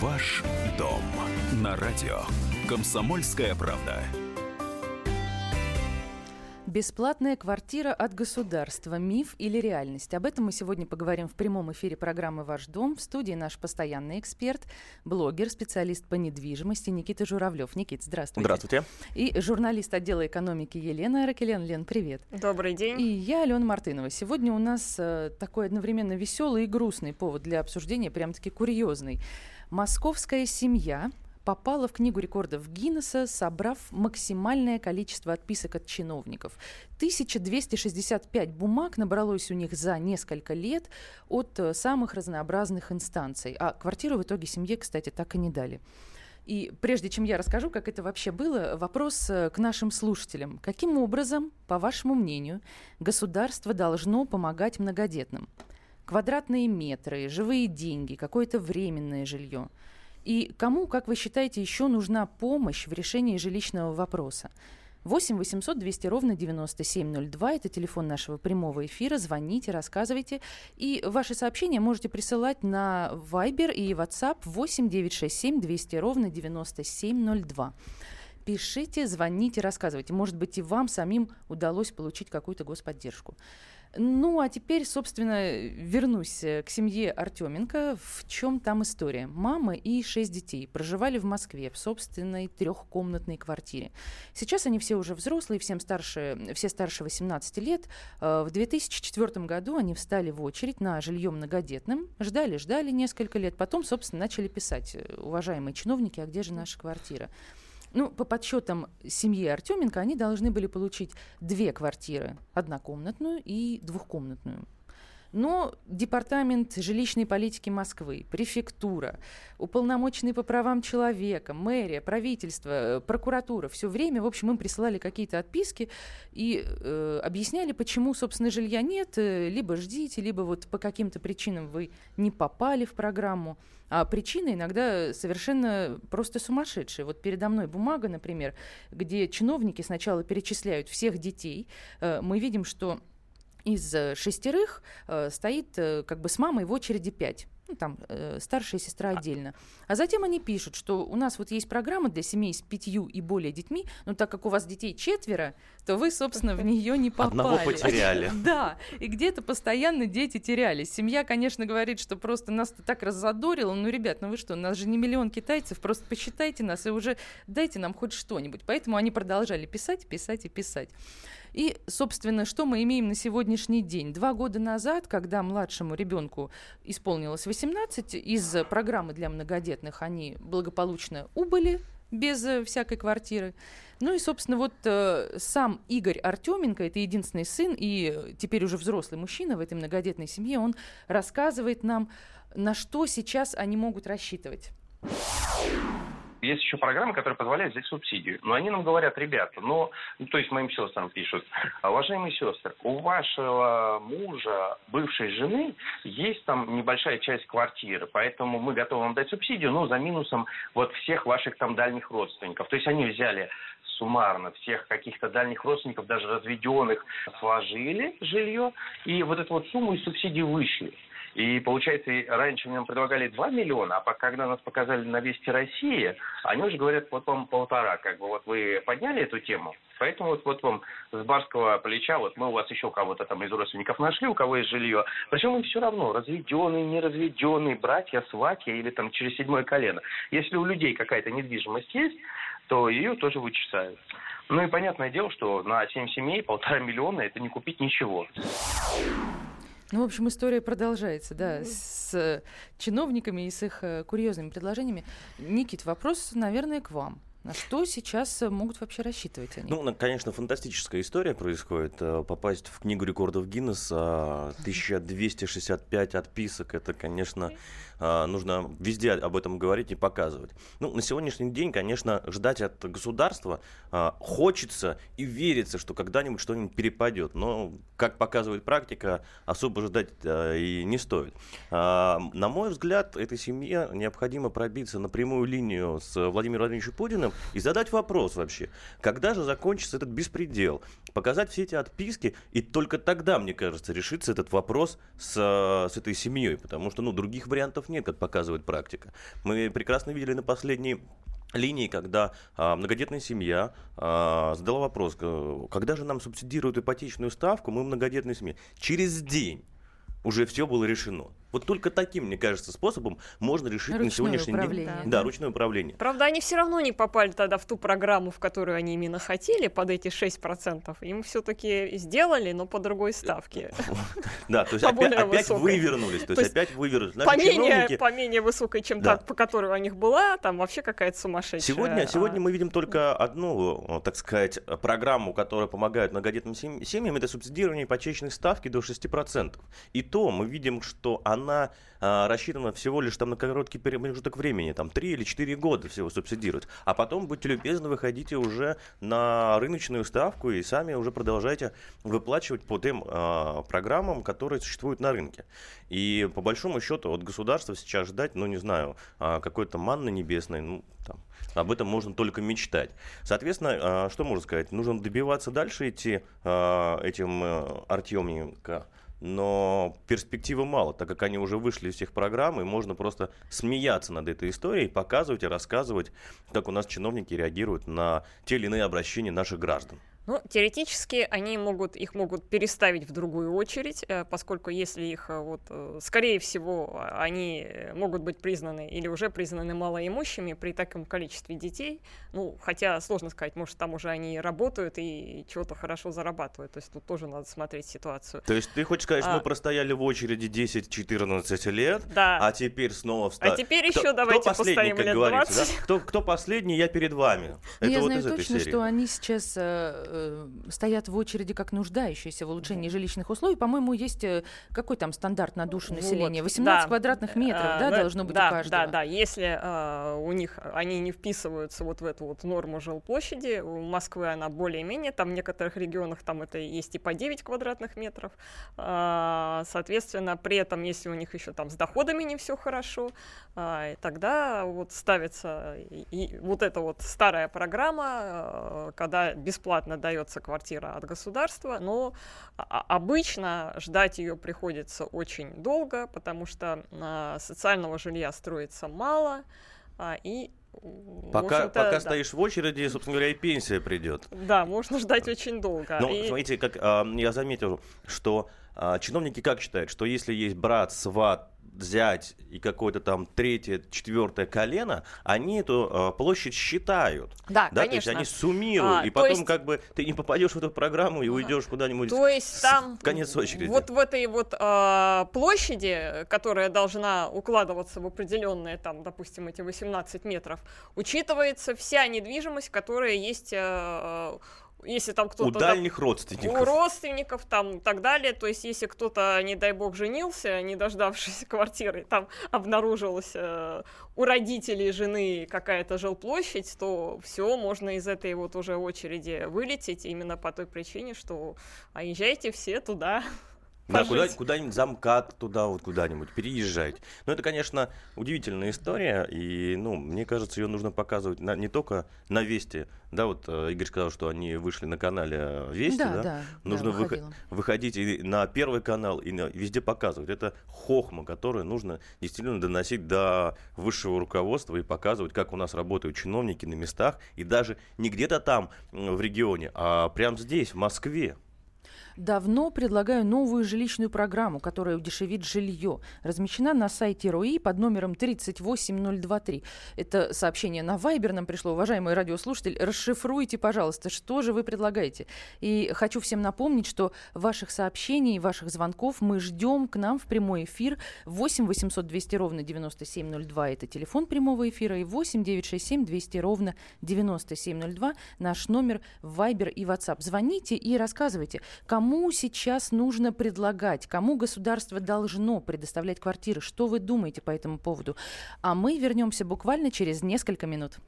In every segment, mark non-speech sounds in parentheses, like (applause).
Ваш дом на радио. Комсомольская правда. Бесплатная квартира от государства. Миф или реальность? Об этом мы сегодня поговорим в прямом эфире программы «Ваш дом». В студии наш постоянный эксперт, блогер, специалист по недвижимости Никита Журавлев. Никит, здравствуйте. Здравствуйте. И журналист отдела экономики Елена Ракелен. Лен, привет. Добрый день. И я, Алена Мартынова. Сегодня у нас э, такой одновременно веселый и грустный повод для обсуждения, прям-таки курьезный. Московская семья попала в Книгу рекордов Гиннесса, собрав максимальное количество отписок от чиновников. 1265 бумаг набралось у них за несколько лет от э, самых разнообразных инстанций. А квартиру в итоге семье, кстати, так и не дали. И прежде чем я расскажу, как это вообще было, вопрос э, к нашим слушателям. Каким образом, по вашему мнению, государство должно помогать многодетным? Квадратные метры, живые деньги, какое-то временное жилье – и кому, как вы считаете, еще нужна помощь в решении жилищного вопроса? 8 800 200 ровно 9702. Это телефон нашего прямого эфира. Звоните, рассказывайте. И ваши сообщения можете присылать на Viber и WhatsApp 8 967 200 ровно 9702. Пишите, звоните, рассказывайте. Может быть, и вам самим удалось получить какую-то господдержку. Ну, а теперь, собственно, вернусь э, к семье Артеменко. В чем там история? Мама и шесть детей проживали в Москве в собственной трехкомнатной квартире. Сейчас они все уже взрослые, всем старше, все старше 18 лет. Э, в 2004 году они встали в очередь на жилье многодетным. Ждали, ждали несколько лет. Потом, собственно, начали писать, уважаемые чиновники, а где же наша квартира? Ну, по подсчетам семьи Артеменко, они должны были получить две квартиры, однокомнатную и двухкомнатную. Но Департамент жилищной политики Москвы, префектура, уполномоченный по правам человека, мэрия, правительство, э, прокуратура все время, в общем, им присылали какие-то отписки и э, объясняли, почему, собственно, жилья нет, э, либо ждите, либо вот по каким-то причинам вы не попали в программу. А причины иногда совершенно просто сумасшедшие. Вот передо мной бумага, например, где чиновники сначала перечисляют всех детей. Э, мы видим, что из э, шестерых э, стоит э, как бы с мамой в очереди пять ну, там, э, старшая сестра отдельно. А затем они пишут, что у нас вот есть программа для семей с пятью и более детьми, но так как у вас детей четверо, то вы, собственно, в нее не попали. Одного (laughs) потеряли. Да, и где-то постоянно дети терялись. Семья, конечно, говорит, что просто нас так раззадорило. Ну, ребят, ну вы что, у нас же не миллион китайцев, просто посчитайте нас и уже дайте нам хоть что-нибудь. Поэтому они продолжали писать, писать и писать. И, собственно, что мы имеем на сегодняшний день? Два года назад, когда младшему ребенку исполнилось 18, из программы для многодетных они благополучно убыли без э, всякой квартиры. Ну и, собственно, вот э, сам Игорь Артеменко, это единственный сын и теперь уже взрослый мужчина в этой многодетной семье, он рассказывает нам, на что сейчас они могут рассчитывать. Есть еще программы, которые позволяют взять субсидию. Но они нам говорят, ребята, ну, ну то есть моим сестрам пишут, (laughs) уважаемые сестры, у вашего мужа, бывшей жены, есть там небольшая часть квартиры, поэтому мы готовы вам дать субсидию, но за минусом вот всех ваших там дальних родственников. То есть они взяли суммарно всех каких-то дальних родственников, даже разведенных, сложили жилье, и вот эту вот сумму из субсидий вышли. И получается, раньше нам предлагали 2 миллиона, а когда нас показали на Вести России, они уже говорят, вот вам полтора, как бы вот вы подняли эту тему, поэтому вот, вот вам с барского плеча, вот мы у вас еще кого-то там из родственников нашли, у кого есть жилье, причем им все равно, разведенный, неразведенный, братья, сватья или там через седьмое колено. Если у людей какая-то недвижимость есть, то ее тоже вычисляют. Ну и понятное дело, что на 7 семей полтора миллиона это не купить ничего. Ну, в общем, история продолжается, да, с чиновниками и с их э, курьезными предложениями. Никит, вопрос, наверное, к вам. На что сейчас э, могут вообще рассчитывать они? Ну, конечно, фантастическая история происходит. Э, попасть в книгу рекордов Гиннесса 1265 отписок, это, конечно, а, нужно везде об этом говорить и показывать. Ну, на сегодняшний день, конечно, ждать от государства а, хочется и верится, что когда-нибудь что-нибудь перепадет. Но, как показывает практика, особо ждать а, и не стоит. На мой взгляд, этой семье необходимо пробиться на прямую линию с Владимиром Владимировичем Путиным и задать вопрос вообще, когда же закончится этот беспредел, показать все эти отписки, и только тогда, мне кажется, решится этот вопрос с, с этой семьей, потому что, ну, других вариантов нет, как показывает практика. Мы прекрасно видели на последней линии, когда а, многодетная семья а, задала вопрос, когда же нам субсидируют ипотечную ставку, мы многодетная семья. Через день уже все было решено. Вот только таким, мне кажется, способом можно решить ручное на сегодняшний день. Да. да, ручное управление. Правда, они все равно не попали тогда в ту программу, в которую они именно хотели, под эти 6%. Им все-таки сделали, но по другой ставке. Да, то есть опять вывернулись. То есть опять вывернулись. По менее высокой, чем та, по которой у них была, там вообще какая-то сумасшедшая. Сегодня, сегодня а. мы видим только одну, так сказать, программу, которая помогает многодетным семьям, это субсидирование ипотечной ставки до 6%. И то мы видим, что она она а, рассчитана всего лишь там на короткий промежуток времени, там 3 или 4 года всего субсидировать. А потом, будьте любезны, выходите уже на рыночную ставку и сами уже продолжайте выплачивать по тем а, программам, которые существуют на рынке. И по большому счету от государства сейчас ждать, ну не знаю, а, какой-то манны небесной, ну там, об этом можно только мечтать. Соответственно, а, что можно сказать? Нужно добиваться дальше идти а, этим э, Артеменко но перспективы мало, так как они уже вышли из всех программ, и можно просто смеяться над этой историей, показывать и рассказывать, как у нас чиновники реагируют на те или иные обращения наших граждан. Ну, теоретически они могут, их могут переставить в другую очередь, э, поскольку если их, э, вот, э, скорее всего, они могут быть признаны или уже признаны малоимущими при таком количестве детей, ну, хотя сложно сказать, может, там уже они работают и чего-то хорошо зарабатывают, то есть тут тоже надо смотреть ситуацию. То есть ты хочешь сказать, а... мы простояли в очереди 10-14 лет, да. а теперь снова встали. А теперь еще кто, давайте кто постоим лет 20. Да? Кто, кто последний, я перед вами. Ну, Это я вот знаю точно, что они сейчас Э, стоят в очереди как нуждающиеся в улучшении жилищных условий. По-моему, есть э, какой там стандарт на душу населения? 18 да. квадратных метров, а, да, должно быть да, у каждого? Да, да, если а, у них они не вписываются вот в эту вот норму жилплощади, у Москвы она более-менее, там в некоторых регионах там это есть и по 9 квадратных метров, а, соответственно, при этом, если у них еще там с доходами не все хорошо, а, тогда вот ставится и, и вот эта вот старая программа, когда бесплатно дается квартира от государства, но обычно ждать ее приходится очень долго, потому что а, социального жилья строится мало, а, и Пока, пока да. стоишь в очереди, собственно говоря, и пенсия придет. Да, можно ждать очень долго. Но и... смотрите, как а, я заметил, что а, чиновники как считают, что если есть брат, сват, взять и какое-то там третье, четвертое колено, они эту э, площадь считают. Да, да конечно. То есть они суммируют, а, и потом есть... как бы ты не попадешь в эту программу и уйдешь куда-нибудь то есть там в конец очереди. Вот в этой вот э, площади, которая должна укладываться в определенные там, допустим, эти 18 метров, учитывается вся недвижимость, которая есть э, если там кто-то... У дальних родственников. У родственников там и так далее. То есть, если кто-то, не дай бог, женился, не дождавшись (laughs) квартиры, там обнаружилась э, у родителей жены какая-то жилплощадь, то все, можно из этой вот уже очереди вылететь именно по той причине, что а езжайте все туда. Да, куда, куда-нибудь замкат туда, вот куда-нибудь, переезжать. Но это, конечно, удивительная история, и, ну, мне кажется, ее нужно показывать на, не только на Вести, да, вот э, Игорь сказал, что они вышли на канале Вести, да, да? да нужно да, выход, выходить и на Первый канал, и на, везде показывать. Это хохма, которую нужно действительно доносить до высшего руководства и показывать, как у нас работают чиновники на местах, и даже не где-то там в регионе, а прямо здесь, в Москве. Давно предлагаю новую жилищную программу, которая удешевит жилье. Размещена на сайте РОИ под номером 38023. Это сообщение на Вайбер нам пришло. Уважаемый радиослушатель, расшифруйте, пожалуйста, что же вы предлагаете. И хочу всем напомнить, что ваших сообщений, ваших звонков мы ждем к нам в прямой эфир. 8 800 200 ровно 9702 – это телефон прямого эфира. И 8 967 200 ровно 9702 – наш номер Вайбер и WhatsApp. Звоните и рассказывайте, кому Кому сейчас нужно предлагать, кому государство должно предоставлять квартиры? Что вы думаете по этому поводу? А мы вернемся буквально через несколько минут.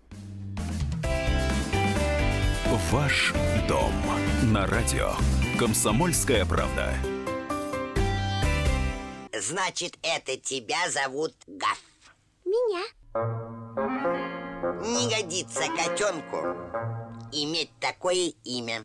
Ваш дом на радио. Комсомольская правда. Значит, это тебя зовут Гав. Меня. Не годится котенку иметь такое имя.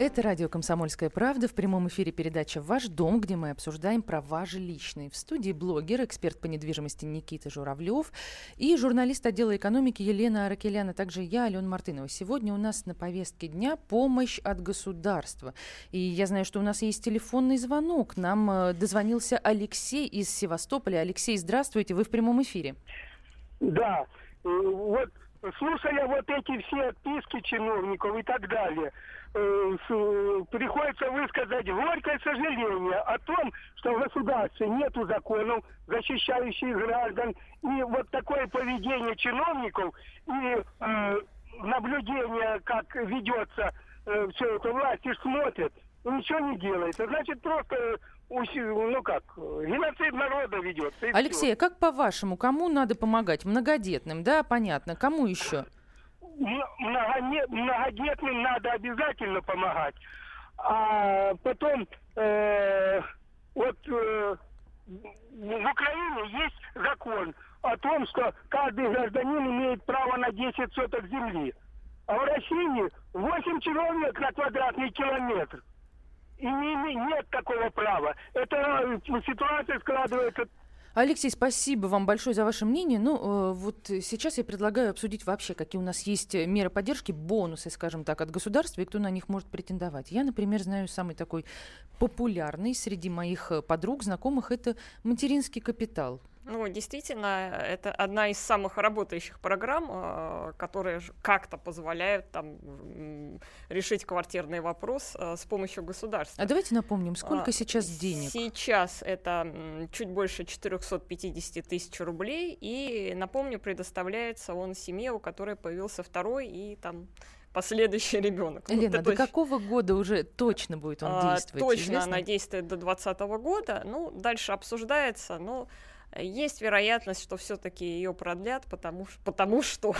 Это радио «Комсомольская правда». В прямом эфире передача «Ваш дом», где мы обсуждаем права жилищные. В студии блогер, эксперт по недвижимости Никита Журавлев и журналист отдела экономики Елена Аракеляна, также я, Алена Мартынова. Сегодня у нас на повестке дня помощь от государства. И я знаю, что у нас есть телефонный звонок. Нам э, дозвонился Алексей из Севастополя. Алексей, здравствуйте, вы в прямом эфире. Да, э, вот слушая вот эти все отписки чиновников и так далее, э, приходится высказать горькое сожаление о том, что в государстве нет законов, защищающих граждан, и вот такое поведение чиновников и э, наблюдение, как ведется э, все это власть, и смотрит, ничего не делается. Значит, просто ну как, геноцид народа ведется. Алексей, а как по-вашему, кому надо помогать? Многодетным, да, понятно. Кому еще? Многодетным надо обязательно помогать. А потом, э, вот э, в Украине есть закон о том, что каждый гражданин имеет право на 10 соток земли. А в России 8 человек на квадратный километр нет такого права. Это э, ситуация складывается Алексей, спасибо вам большое за ваше мнение. Ну, э, вот сейчас я предлагаю обсудить вообще, какие у нас есть меры поддержки, бонусы, скажем так, от государства, и кто на них может претендовать. Я, например, знаю самый такой популярный среди моих э, подруг, знакомых, это материнский капитал. Ну, действительно, это одна из самых работающих программ, э, которые как-то позволяют там решить квартирный вопрос э, с помощью государства. А давайте напомним, сколько а, сейчас денег? Сейчас это чуть больше 450 тысяч рублей, и, напомню, предоставляется он семье, у которой появился второй и там последующий ребенок. Лена, вот до какого года уже точно будет он а, действовать? Точно известно? она действует до 2020 года. Ну, дальше обсуждается, но есть вероятность, что все-таки ее продлят, потому, потому что...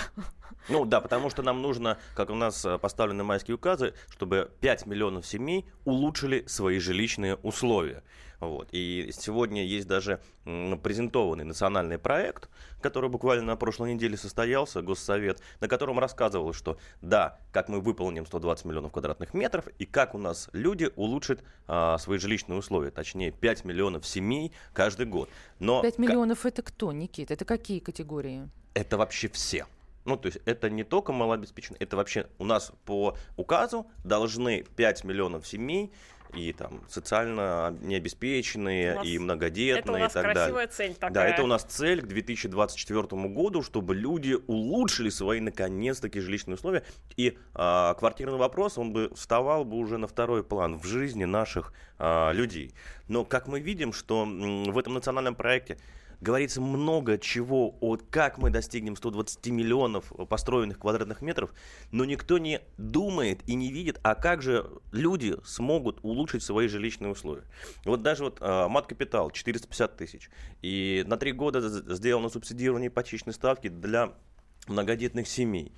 Ну да, потому что нам нужно, как у нас э, поставлены майские указы, чтобы 5 миллионов семей улучшили свои жилищные условия. Вот. И сегодня есть даже презентованный национальный проект, который буквально на прошлой неделе состоялся, Госсовет, на котором рассказывал, что да, как мы выполним 120 миллионов квадратных метров и как у нас люди улучшат а, свои жилищные условия, точнее 5 миллионов семей каждый год. Но 5 миллионов это кто, Никит? Это какие категории? Это вообще все. Ну, то есть это не только малообеспеченные, это вообще у нас по указу должны 5 миллионов семей и там социально необеспеченные, и многодетные, и так далее. цель такая. Да, это у нас цель к 2024 году, чтобы люди улучшили свои, наконец-таки, жилищные условия. И а, квартирный вопрос, он бы вставал бы уже на второй план в жизни наших а, людей. Но, как мы видим, что м, в этом национальном проекте говорится много чего о как мы достигнем 120 миллионов построенных квадратных метров, но никто не думает и не видит, а как же люди смогут улучшить свои жилищные условия. Вот даже вот э, мат-капитал 450 тысяч, и на три года сделано субсидирование ипотечной ставки для многодетных семей.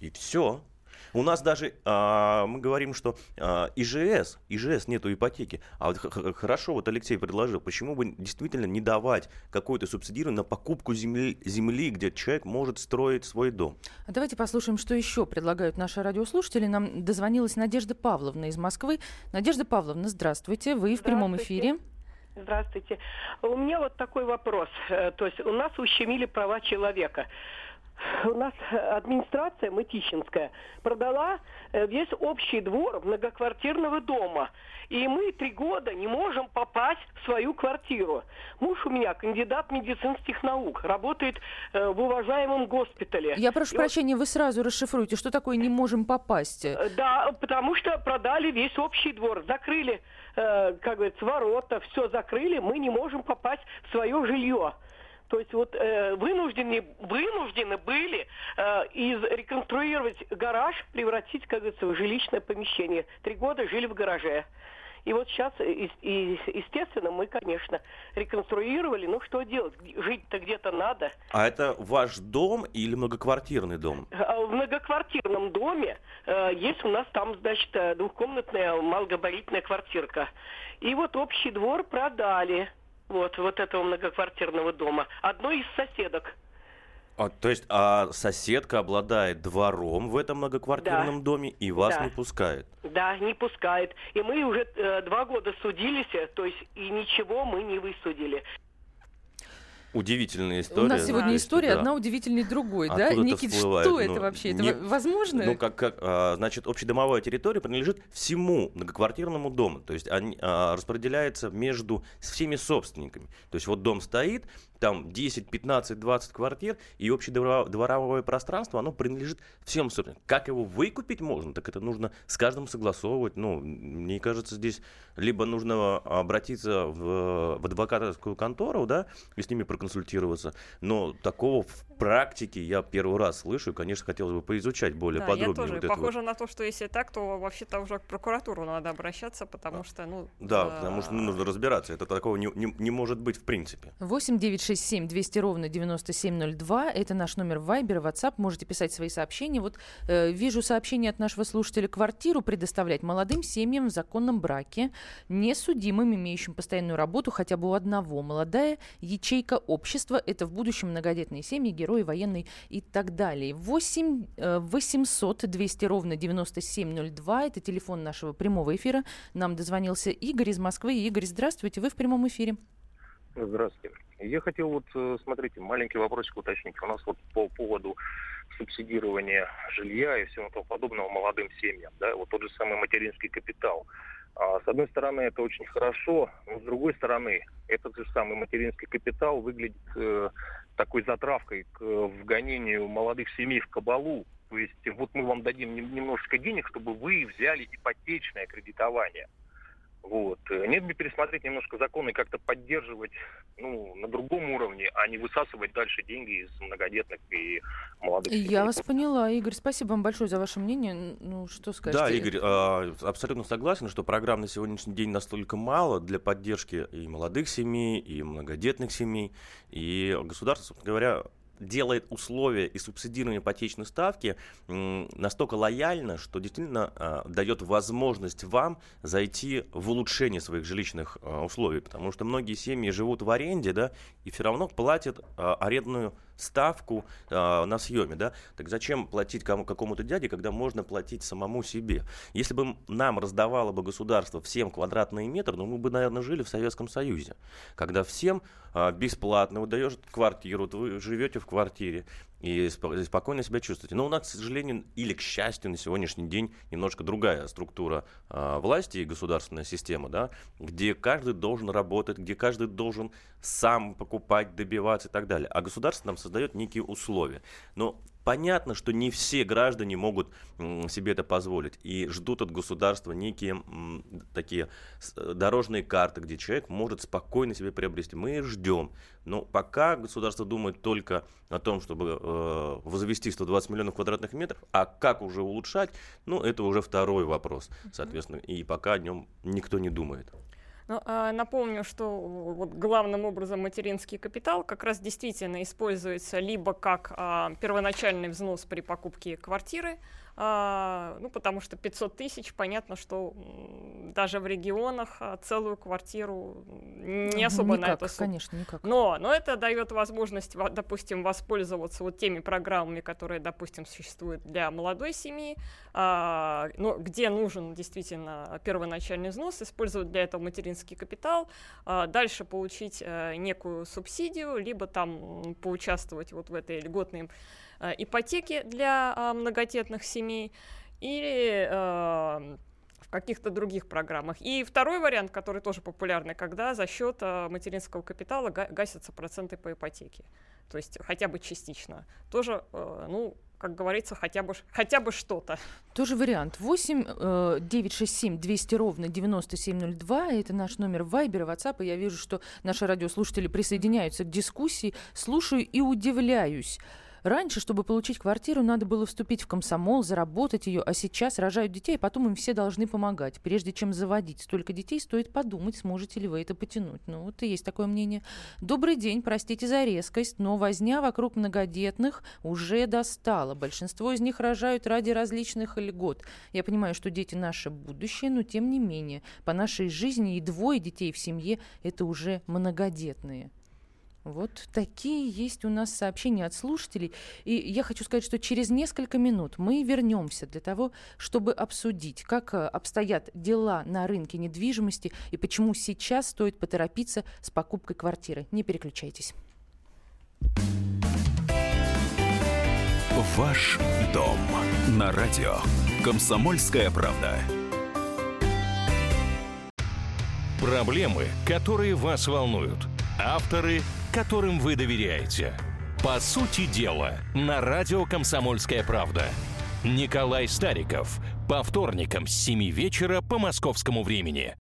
И все, у нас даже а, мы говорим, что а, ИЖС, ИЖС нету ипотеки. А вот хорошо, вот Алексей предложил, почему бы действительно не давать какое-то субсидирование на покупку земли, земли, где человек может строить свой дом. А давайте послушаем, что еще предлагают наши радиослушатели. Нам дозвонилась Надежда Павловна из Москвы. Надежда Павловна, здравствуйте, вы в прямом эфире. Здравствуйте. У меня вот такой вопрос. Э, то есть у нас ущемили права человека у нас администрация Мытищинская продала э, весь общий двор многоквартирного дома. И мы три года не можем попасть в свою квартиру. Муж у меня кандидат медицинских наук, работает э, в уважаемом госпитале. Я прошу И прощения, вот... вы сразу расшифруйте, что такое не можем попасть? Э, да, потому что продали весь общий двор, закрыли, как говорится, ворота, все закрыли, мы не можем попасть в свое жилье. То есть вот э, вынуждены, вынуждены были э, из реконструировать гараж, превратить, как говорится, в жилищное помещение. Три года жили в гараже. И вот сейчас, и, и, естественно, мы, конечно, реконструировали. Ну, что делать? Жить-то где-то надо. А это ваш дом или многоквартирный дом? А в многоквартирном доме э, есть у нас там, значит, э, двухкомнатная малогабаритная квартирка. И вот общий двор продали вот, вот этого многоквартирного дома. Одной из соседок. А, то есть а соседка обладает двором в этом многоквартирном да. доме и вас да. не пускает? Да, не пускает. И мы уже э, два года судились, э, то есть и ничего мы не высудили. Удивительная история. У нас сегодня история да. одна удивительнее другой, да? Никит, что ну, это вообще? Это не, возможно? Ну, как, как а, значит, общедомовая территория принадлежит всему многоквартирному дому. То есть они, а, распределяется между всеми собственниками. То есть вот дом стоит, там 10, 15, 20 квартир, и общедворовое пространство, оно принадлежит всем собственникам. Как его выкупить можно, так это нужно с каждым согласовывать. Ну, мне кажется, здесь либо нужно обратиться в, в адвокатскую контору, да, и с ними проконсультироваться, но такого в практике я первый раз слышу, и, конечно, хотелось бы поизучать более да, подробнее. Я тоже. Вот Похоже вот. на то, что если так, то вообще-то уже к прокуратуру надо обращаться, потому что, ну... Да, а... потому что ну, нужно разбираться. Это такого не, не, не может быть в принципе. 8 9 6 7 200 ровно 9702. Это наш номер Viber, WhatsApp. Можете писать свои сообщения. Вот э, вижу сообщение от нашего слушателя. Квартиру предоставлять молодым семьям в законном браке, несудимым, имеющим постоянную работу хотя бы у одного. Молодая ячейка общества – это в будущем многодетные семьи, герои военной и так далее. 8 800 200 ровно 9702. Это телефон нашего прямого эфира. Нам дозвонился Игорь из Москвы. Игорь, здравствуйте. Вы в прямом эфире. Здравствуйте. Я хотел вот, э, смотрите, маленький вопросик уточнить. У нас вот по поводу субсидирования жилья и всего того подобного молодым семьям, да, вот тот же самый материнский капитал. А, с одной стороны, это очень хорошо, но с другой стороны, этот же самый материнский капитал выглядит э, такой затравкой к вгонению молодых семей в кабалу. То есть вот мы вам дадим немножечко денег, чтобы вы взяли ипотечное кредитование. Вот. Нет бы пересмотреть немножко законы и как-то поддерживать ну, на другом уровне, а не высасывать дальше деньги из многодетных и молодых. Я семей. вас поняла, Игорь. Спасибо вам большое за ваше мнение. Ну, что скажете? Да, Игорь, а, абсолютно согласен, что программ на сегодняшний день настолько мало для поддержки и молодых семей, и многодетных семей. И государство, собственно говоря, делает условия и субсидирование ипотечной ставки настолько лояльно, что действительно э, дает возможность вам зайти в улучшение своих жилищных э, условий, потому что многие семьи живут в аренде, да, и все равно платят э, арендную ставку э, на съеме, да, так зачем платить кому, какому-то дяде, когда можно платить самому себе? Если бы нам раздавало бы государство всем квадратные метры, ну, мы бы, наверное, жили в Советском Союзе, когда всем э, бесплатно выдаешь квартиру, вы живете в квартире, и спокойно себя чувствуете. Но у нас, к сожалению, или к счастью, на сегодняшний день немножко другая структура э, власти и государственная система, да, где каждый должен работать, где каждый должен сам покупать, добиваться и так далее. А государство нам создает некие условия. Но понятно, что не все граждане могут себе это позволить и ждут от государства некие такие э, дорожные карты, где человек может спокойно себе приобрести. Мы ждем. Но пока государство думает только о том, чтобы э, возвести 120 миллионов квадратных метров, а как уже улучшать, ну, это уже второй вопрос, соответственно. И пока о нем никто не думает. Ну, а, напомню, что вот главным образом материнский капитал как раз действительно используется либо как а, первоначальный взнос при покупке квартиры, ну, потому что 500 тысяч, понятно, что даже в регионах а, целую квартиру не особо никак, на это сумму. конечно, никак. Но, но это дает возможность, допустим, воспользоваться вот теми программами, которые, допустим, существуют для молодой семьи, а, ну, где нужен действительно первоначальный взнос, использовать для этого материнский капитал, а, дальше получить а, некую субсидию, либо там поучаствовать вот в этой льготной Э, ипотеки для а, многодетных семей или э, в каких-то других программах. И второй вариант, который тоже популярный, когда за счет э, материнского капитала гасятся проценты по ипотеке. То есть хотя бы частично. Тоже, ну, как говорится, хотя бы, хотя бы что-то. Тоже вариант. 8 967 200 ровно 9702. Это наш номер Вайбера, WhatsApp. И я вижу, что наши радиослушатели присоединяются к дискуссии. Слушаю и удивляюсь. Раньше, чтобы получить квартиру, надо было вступить в комсомол, заработать ее, а сейчас рожают детей, а потом им все должны помогать. Прежде чем заводить столько детей, стоит подумать, сможете ли вы это потянуть. Ну, вот и есть такое мнение. Добрый день, простите за резкость, но возня вокруг многодетных уже достала. Большинство из них рожают ради различных льгот. Я понимаю, что дети наше будущее, но тем не менее, по нашей жизни и двое детей в семье – это уже многодетные. Вот такие есть у нас сообщения от слушателей. И я хочу сказать, что через несколько минут мы вернемся для того, чтобы обсудить, как э, обстоят дела на рынке недвижимости и почему сейчас стоит поторопиться с покупкой квартиры. Не переключайтесь. Ваш дом на радио. Комсомольская правда. Проблемы, которые вас волнуют. Авторы – которым вы доверяете. По сути дела, на радио «Комсомольская правда». Николай Стариков. По вторникам с 7 вечера по московскому времени.